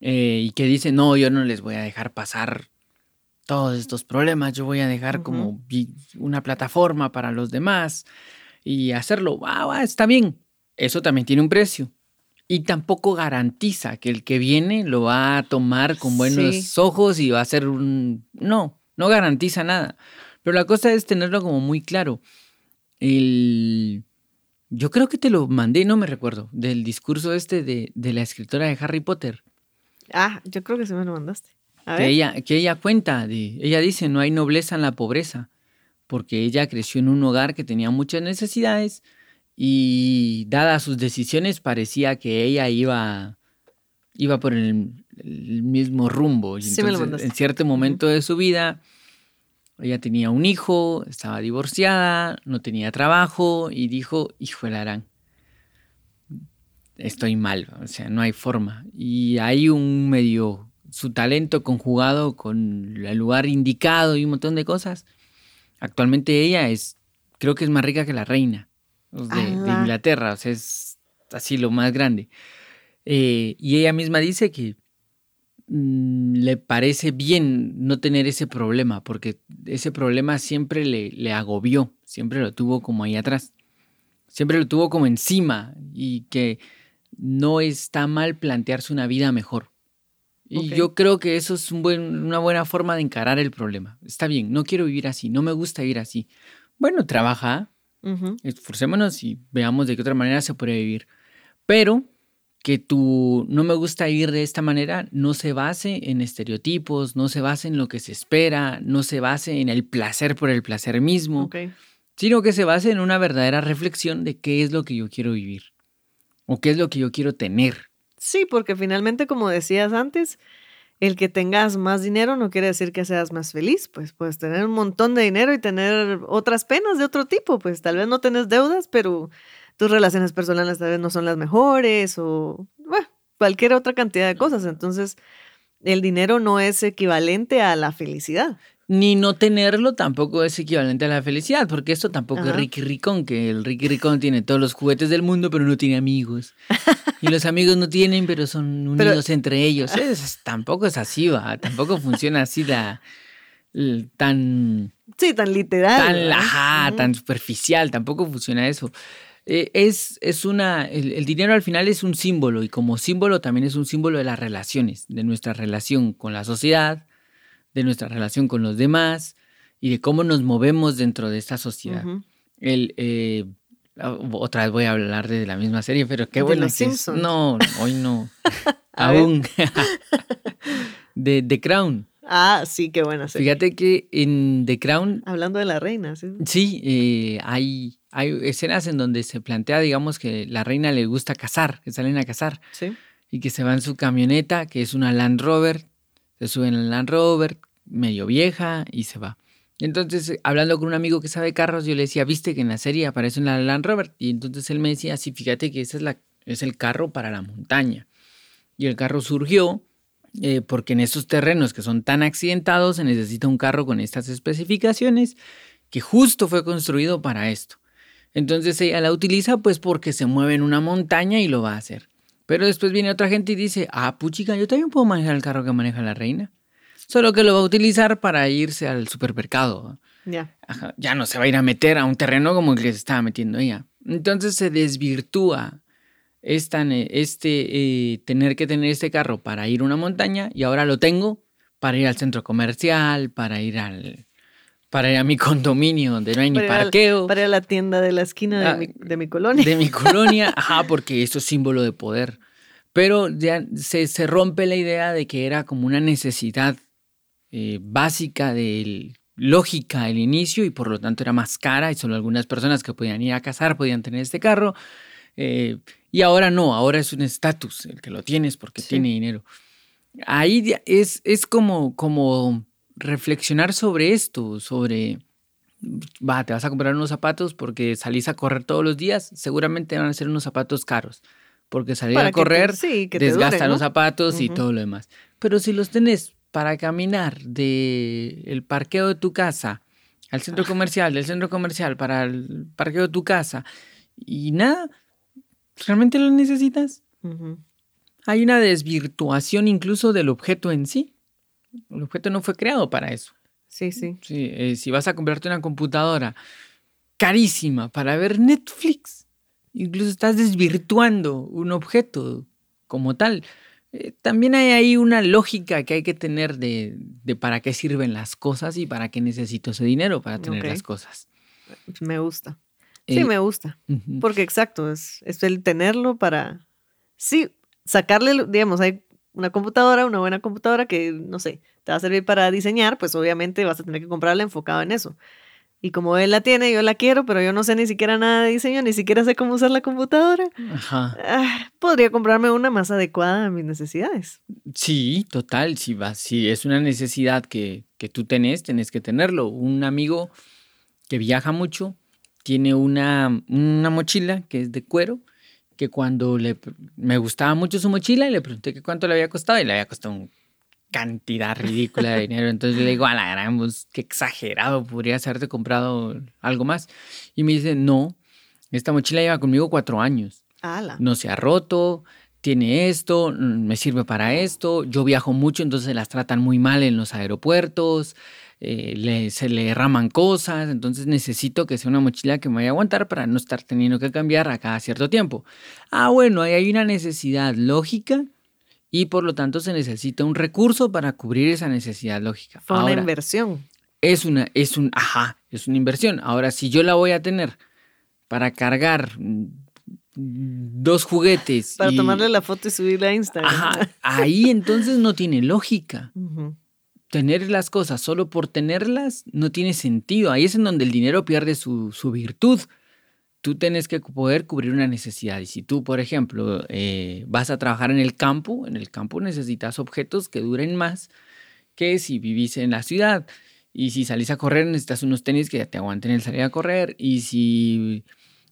Eh, y que dicen, no, yo no les voy a dejar pasar todos estos problemas, yo voy a dejar como una plataforma para los demás y hacerlo, está bien. Eso también tiene un precio. Y tampoco garantiza que el que viene lo va a tomar con buenos Sí. ojos y va a ser un... No, no garantiza nada. Pero la cosa es tenerlo como muy claro. El... Yo creo que te lo mandé, no me recuerdo, del discurso este de, de la escritora de Harry Potter. Ah, yo creo que sí me lo mandaste. A Que ella, que ella cuenta, de, ella dice, no hay nobleza en la pobreza, porque ella creció en un hogar que tenía muchas necesidades y dadas sus decisiones parecía que ella iba, iba por el, el mismo rumbo. Y Sí entonces, en cierto momento de su vida, ella tenía un hijo, estaba divorciada, no tenía trabajo y dijo, hijo de la gran, estoy mal, o sea, no hay forma. Y hay un medio, su talento conjugado con el lugar indicado y un montón de cosas. Actualmente ella es, creo que es más rica que la reina de. Inglaterra, o sea, es así lo más grande. Eh, y ella misma dice que mm, le parece bien no tener ese problema, porque ese problema siempre le, le agobió, siempre lo tuvo como ahí atrás, siempre lo tuvo como encima y que no está mal plantearse una vida mejor. Y Ok. yo creo que eso es un buen- una buena forma de encarar el problema. Está bien, no quiero vivir así, no me gusta vivir así. Bueno, trabaja, Ujú. esforcémonos y veamos de qué otra manera se puede vivir. Pero que tu no me gusta vivir de esta manera no se base en estereotipos, no se base en lo que se espera, no se base en el placer por el placer mismo, Ok. sino que se base en una verdadera reflexión de qué es lo que yo quiero vivir o qué es lo que yo quiero tener. Sí, porque finalmente, como decías antes, el que tengas más dinero no quiere decir que seas más feliz, pues puedes tener un montón de dinero y tener otras penas de otro tipo, pues tal vez no tenés deudas, pero tus relaciones personales tal vez no son las mejores o bueno, cualquier otra cantidad de cosas. Entonces, el dinero no es equivalente a la felicidad. Ni no tenerlo tampoco es equivalente a la felicidad, porque esto tampoco es Ricky Ricón, que el Ricky Ricón tiene todos los juguetes del mundo, pero no tiene amigos. y los amigos no tienen, pero son <laughs> unidos entre ellos. tampoco es así, va. Tampoco funciona así la, tan... Sí, tan literal. Tan, tan superficial, tampoco funciona eso. Eh, es, es una, el, dinero al final es un símbolo y como símbolo también es un símbolo de las relaciones, de nuestra relación con la sociedad, de nuestra relación con los demás y de cómo nos movemos dentro de esta sociedad. el, eh, otra vez voy a hablar de la misma serie, pero qué bueno. No, hoy no. <laughs> <laughs> Aún. <laughs> de The Crown. Ah, sí, qué buena serie. Fíjate que en The Crown. Hablando de la reina, sí. Sí, eh, hay, hay escenas en donde se plantea, digamos, que la reina le gusta cazar, que salen a cazar. Sí. Y que se va en su camioneta, que es una Land Rover, se sube en la Land Rover, medio vieja, y se va. Entonces, hablando con un amigo que sabe carros, yo le decía, viste que en la serie aparece una Land Rover. Y entonces él me decía, sí, fíjate que ese es, la, es el carro para la montaña. Y el carro surgió eh, porque en estos terrenos que son tan accidentados se necesita un carro con estas especificaciones que justo fue construido para esto. Entonces ella la utiliza pues porque se mueve en una montaña y lo va a hacer. Pero después viene otra gente y dice, ah, puchica, yo también puedo manejar el carro que maneja la reina. Solo que lo va a utilizar para irse al supermercado. Ya. Ya no se va a ir a meter a un terreno como el que se estaba metiendo ella. Entonces se desvirtúa este eh, tener que tener este carro para ir a una montaña y ahora lo tengo para ir al centro comercial, para ir al para ir a mi condominio donde no hay ni parqueo. para ir a la tienda de la esquina de, ah, mi, de mi colonia. De mi colonia, <laughs> ajá, porque eso es símbolo de poder. Pero ya se, se rompe la idea de que era como una necesidad eh, básica de lógica el inicio y por lo tanto era más cara y solo algunas personas que podían ir a cazar podían tener este carro. Eh, y ahora no, ahora es un estatus el que lo tienes porque tiene dinero. Ahí es, es como, como reflexionar sobre esto, sobre, va, te vas a comprar unos zapatos porque salís a correr todos los días, seguramente van a ser unos zapatos caros, porque salir a correr desgasta los zapatos y todo lo demás. Pero si los tenés para caminar del el parqueo de tu casa al centro comercial, del centro comercial para el parqueo de tu casa y nada, ¿Realmente lo necesitas? Hay una desvirtuación incluso del objeto en sí. El objeto no fue creado para eso. Sí, sí. sí eh, si vas a comprarte una computadora carísima para ver Netflix, incluso estás desvirtuando un objeto como tal. Eh, también hay ahí una lógica que hay que tener de, para qué sirven las cosas y para qué necesito ese dinero para tener las cosas. Me gusta. Sí, me gusta. Porque exacto, es, es, el tenerlo para, sí, sacarle, digamos, hay una computadora, una buena computadora que, no sé, te va a servir para diseñar, pues obviamente vas a tener que comprarla enfocado en eso. Y como él la tiene, yo la quiero, pero yo no sé ni siquiera nada de diseño, ni siquiera sé cómo usar la computadora. Ajá. Ah, podría comprarme una más adecuada a mis necesidades. Sí, total. Si, va, si es una necesidad que, que tú tenés, tenés que tenerlo. Un amigo que viaja mucho tiene una, una mochila que es de cuero, que cuando le, me gustaba mucho su mochila y le pregunté que cuánto le había costado y le había costado una cantidad ridícula de dinero. Entonces le digo, a la gran, pues, qué exagerado, podrías haberte comprado algo más. Y me dice, no, esta mochila lleva conmigo cuatro años. No se ha roto, tiene esto, me sirve para esto. Yo viajo mucho, entonces las tratan muy mal en los aeropuertos. Eh, se le derraman cosas, entonces necesito que sea una mochila que me vaya a aguantar para no estar teniendo que cambiar a cada cierto tiempo. Ah, bueno, ahí hay una necesidad lógica y por lo tanto se necesita un recurso para cubrir esa necesidad lógica. Fue una inversión. Es una, es un, ajá, es una inversión. Ahora, si yo la voy a tener para cargar dos juguetes. Para tomarle la foto y subirla a Instagram. Ajá, <laughs> ahí entonces no tiene lógica tener las cosas solo por tenerlas no tiene sentido. Ahí es en donde el dinero pierde su, virtud. Tú tienes que poder cubrir una necesidad. Y si tú, por ejemplo, eh, vas a trabajar en el campo, en el campo necesitas objetos que duren más que si vivís en la ciudad. Y si salís a correr, necesitas unos tenis que te aguanten el salir a correr. Y si,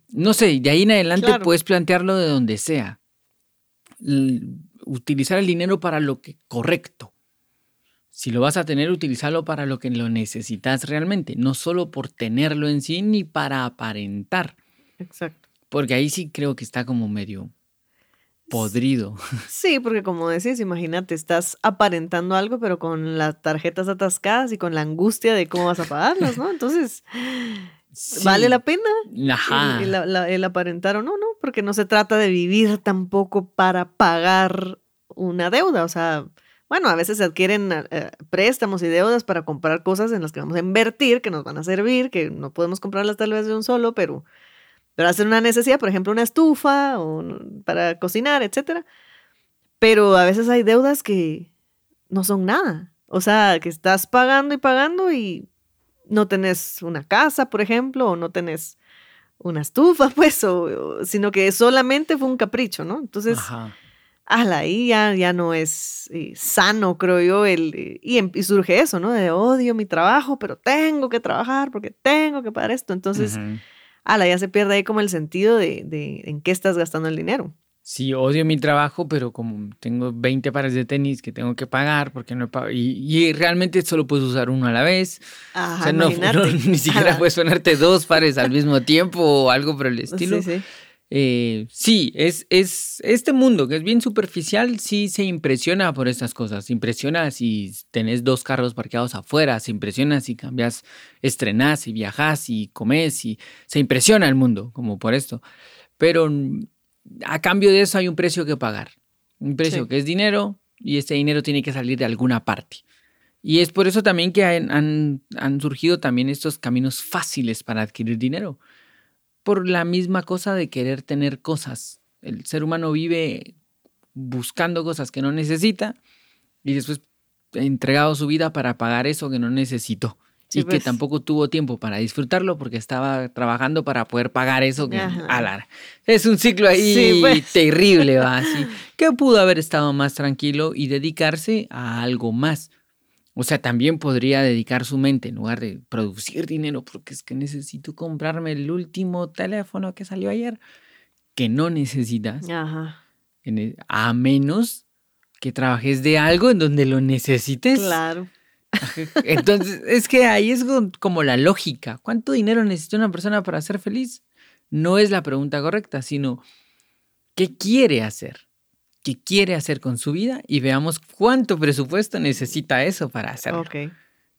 no sé, de ahí en adelante puedes plantearlo de donde sea. utilizar el dinero para lo que correcto Si lo vas a tener, utilízalo para lo que lo necesitas realmente, no solo por tenerlo en sí ni para aparentar. Exacto. Porque ahí sí creo que está como medio podrido. Sí, porque como decís, imagínate, estás aparentando algo, pero con las tarjetas atascadas y con la angustia de cómo vas a pagarlas, ¿no? Entonces, ¿vale la pena Ajá. el, el- el aparentar o no? No, porque no se trata de vivir tampoco para pagar una deuda. O sea, bueno, a veces se adquieren eh, préstamos y deudas para comprar cosas en las que vamos a invertir, que nos van a servir, que no podemos comprarlas tal vez de un solo, pero, pero hacer una necesidad, por ejemplo, una estufa o para cocinar, etcétera. Pero a veces hay deudas que no son nada. O sea, que estás pagando y pagando y no tenés una casa, por ejemplo, o no tenés una estufa, <laughs> pues, o, o- sino que solamente fue un capricho, ¿no? Entonces, Ajá. ala, ahí ya, ya no es eh, sano, creo yo, el, eh, y, em- y surge eso, ¿no? De odio mi trabajo, pero tengo que trabajar porque tengo que pagar esto. Entonces. Ala, ya se pierde ahí como el sentido de, de en qué estás gastando el dinero. Sí, odio mi trabajo, pero como tengo 20 pares de tenis que tengo que pagar porque no he pagado, y, y realmente solo puedes usar uno a la vez. Ajá, o sea, no, <laughs> ni siquiera puedes ponerte dos pares al mismo tiempo o algo por el estilo. Sí, sí. Eh, sí, es, es este mundo que es bien superficial, sí se impresiona por estas cosas. Se impresiona si tenés dos carros parqueados afuera, se impresiona si cambias, estrenás y viajás y comes y se impresiona el mundo como por esto. Pero a cambio de eso hay un precio que pagar. Un precio Sí. que es dinero y este dinero tiene que salir de alguna parte. Y es por eso también que han, han- han surgido también estos caminos fáciles para adquirir dinero por la misma cosa de querer tener cosas. El ser humano vive buscando cosas que no necesita y después ha entregado su vida para pagar eso que no necesitó. Sí, y que pues. tampoco tuvo tiempo para disfrutarlo porque estaba trabajando para poder pagar eso que Ajá. ala, es un ciclo ahí Sí, pues. <laughs> terrible va así <laughs> que pudo haber estado más tranquilo y dedicarse a algo más o sea, también podría dedicar su mente en lugar de producir dinero, porque es que necesito comprarme el último teléfono que salió ayer, que no necesitas, Ajá. e- a menos que trabajes de algo en donde lo necesites. Claro. Entonces, es que ahí es como la lógica. ¿Cuánto dinero necesita una persona para ser feliz? No es la pregunta correcta, sino ¿qué quiere hacer? ¿Qué quiere hacer con su vida? Y veamos cuánto presupuesto necesita eso para hacerlo.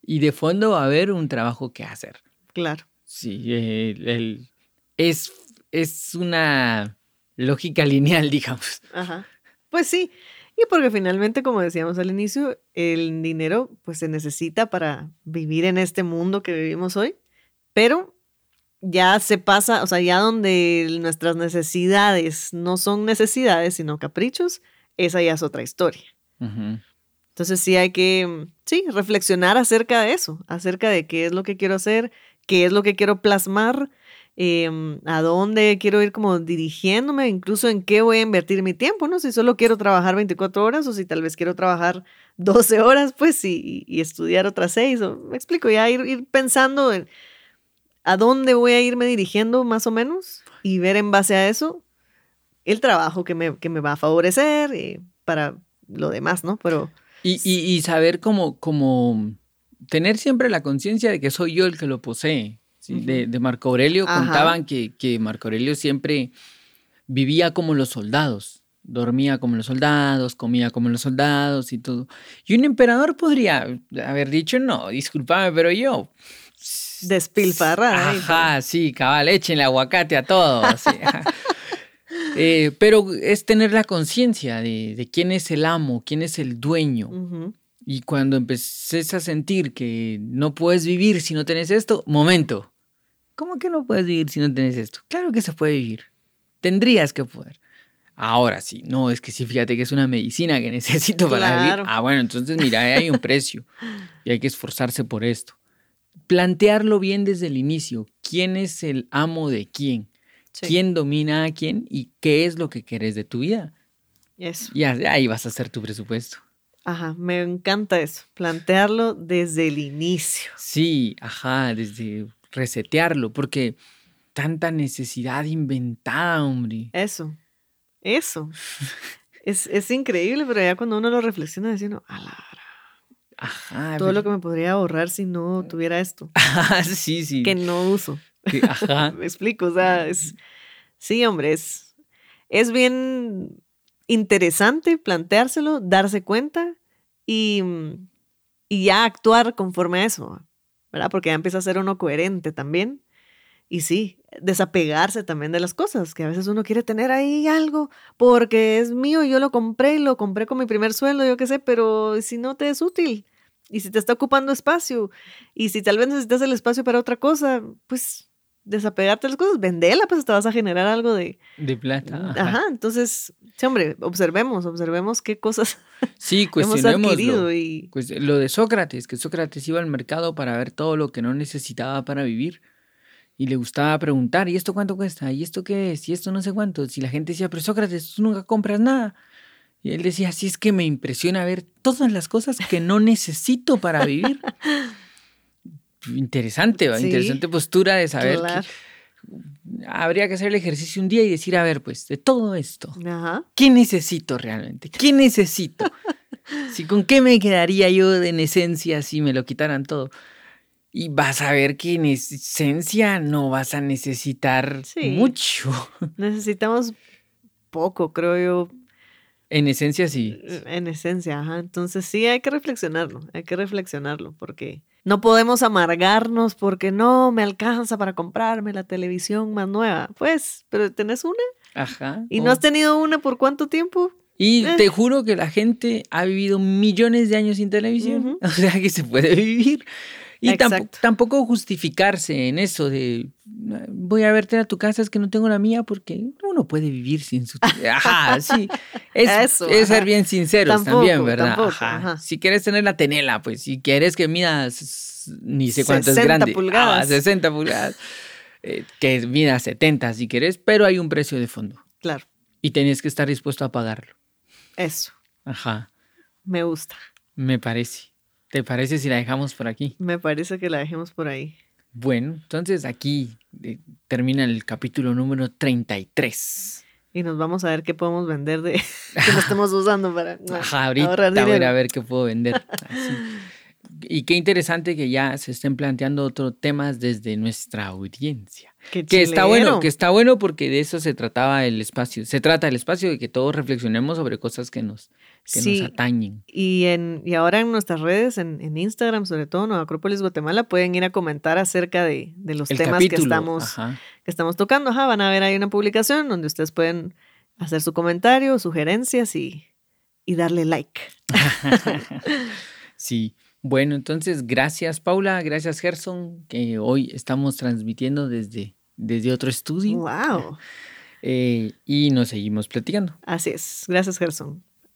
Y de fondo va a haber un trabajo que hacer. claro. Sí, el- el- es, es una lógica lineal, <laughs> digamos. Ajá. Pues sí. Y porque finalmente, como decíamos al inicio, el dinero pues se necesita para vivir en este mundo que vivimos hoy, pero ya se pasa, o sea, ya donde nuestras necesidades no son necesidades, sino caprichos, esa ya es otra historia. Ujú. Entonces sí hay que, sí, reflexionar acerca de eso, acerca de qué es lo que quiero hacer, qué es lo que quiero plasmar, em, a dónde quiero ir como dirigiéndome, incluso en qué voy a invertir mi tiempo, ¿no? Si solo quiero trabajar 24 horas o si tal vez quiero trabajar 12 horas, pues, y, y estudiar otras 6, o me explico, ya ir, ir pensando en a dónde voy a irme dirigiendo más o menos y ver en base a eso el trabajo que me, que me va a favorecer eh, para lo demás, ¿no? Pero... Y, y- y saber cómo, cómo tener siempre la conciencia de que soy yo el que lo posee. de, de Marco Aurelio Ajá. contaban que, que Marco Aurelio siempre vivía como los soldados. Dormía como los soldados, comía como los soldados y todo. Y un emperador podría haber dicho, no, discúlpame, pero yo despilfarrar. ahí, Ajá, sí, cabal, échenle aguacate a todo. sí, ajá. <laughs> Eh, pero es tener la conciencia de, de quién es el amo, quién es el dueño. Y cuando empeces a sentir que no puedes vivir si no tenés esto, momento. ¿Cómo que no puedes vivir si no tenés esto? Claro que se puede vivir. Tendrías que poder. Ahora sí, no, es que sí, fíjate que es una medicina que <laughs> necesito para Claro. vivir. Ah, bueno, entonces mira, ahí hay un precio y hay que esforzarse por esto. Plantearlo bien desde el inicio. ¿Quién es el amo de quién? Sí, ¿Quién domina a quién? ¿Y qué es lo que querés de tu vida? Eso. Y ahí vas a hacer tu presupuesto. Ajá, me encanta eso. Plantearlo desde el inicio. Sí, ajá, desde resetearlo, porque tanta necesidad inventada, hombre. Eso. Eso. es, es increíble, pero ya cuando uno lo reflexiona, dice uno, "A la gran". Ajá. Todo lo que me podría ahorrar si no tuviera esto, <laughs> sí, sí. que no uso. Que- Ajá. <laughs> Me explico, o sea, es, sí, hombre, es, es bien interesante planteárselo, darse cuenta y, y ya actuar conforme a eso, ¿verdad? Porque ya empieza a ser uno coherente también. Y sí, desapegarse también de las cosas, que a veces uno quiere tener ahí algo porque es mío, yo lo compré y lo compré con mi primer sueldo, yo qué sé, pero si no te es útil y si te está ocupando espacio y si tal vez necesitas el espacio para otra cosa, pues desapegarte de las cosas, vendela, pues te vas a generar algo de... De plata. Ajá, Ajá. entonces, sí, hombre, observemos, observemos qué cosas <laughs> Sí, hemos adquirido y... Pues lo de Sócrates, que Sócrates iba al mercado para ver todo lo que no necesitaba para vivir. Y le gustaba preguntar, ¿y esto cuánto cuesta? ¿Y esto qué es? ¿Y esto no sé cuánto? Si la gente decía, pero Sócrates, tú nunca compras nada. Y él decía, sí, es que me impresiona ver todas las cosas que no necesito para vivir. Interesante, interesante postura de saber Claro. que habría que hacer el ejercicio un día y decir, a ver, pues, de todo esto, Ajá. ¿Qué necesito realmente? ¿Qué necesito? <laughs> Si con qué me quedaría yo en esencia si me lo quitaran todo. Y vas a ver que en esencia no vas a necesitar Sí. mucho. <laughs> Necesitamos poco, creo yo, En esencia sí. en esencia, ajá. Entonces sí, hay que reflexionarlo, hay que reflexionarlo, porque no podemos amargarnos porque no me alcanza para comprarme la televisión más nueva. Pues, pero tenés una Ajá. y no has tenido una por cuánto tiempo. Y eh. te juro que la gente ha vivido millones de años sin televisión. <laughs> O sea que se puede vivir. Y Exacto. tampoco justificarse en eso de voy a verte a tu casa, es que no tengo la mía porque uno puede vivir sin su tele". <laughs> Ajá, sí. Es, Eso, es ser bien sinceros Tampoco, también, ¿verdad? tampoco, ajá. ajá. Si quieres tener la tenela, pues si quieres que midas ni sé cuánto es 60 grande. pulgadas. Ah, 60 pulgadas. eh, que mida 70 si quieres, pero hay un precio de fondo Claro, y tienes que estar dispuesto a pagarlo. eso, Ajá. me gusta. Me parece. ¿Te parece si la dejamos por aquí? Me parece que la dejemos por ahí. Bueno, entonces aquí eh, termina el capítulo número 33. Y nos vamos a ver qué podemos vender de <laughs> que no estemos usando para Ajá, ahorita ahorrar a dinero. a ver qué puedo vender. <laughs> Así. Y qué interesante que ya se estén planteando otros temas desde nuestra audiencia. Qué Que está bueno, que está bueno porque de eso se trataba el espacio. Se trata el espacio de que todos reflexionemos sobre cosas que nos, que Sí. nos atañen. Y, en, y ahora en nuestras redes, en, en Instagram sobre todo, en Acrópolis Guatemala, pueden ir a comentar acerca de, de los El temas que estamos, ajá. que estamos tocando. Ajá, van a ver ahí una publicación donde ustedes pueden hacer su comentario, sugerencias y, y darle like. <laughs> Sí. Bueno, entonces gracias Paula, gracias Gerson, que hoy estamos transmitiendo desde, desde otro estudio ¡Wow! <laughs> eh, y nos seguimos platicando. Así es. Gracias, Gerson.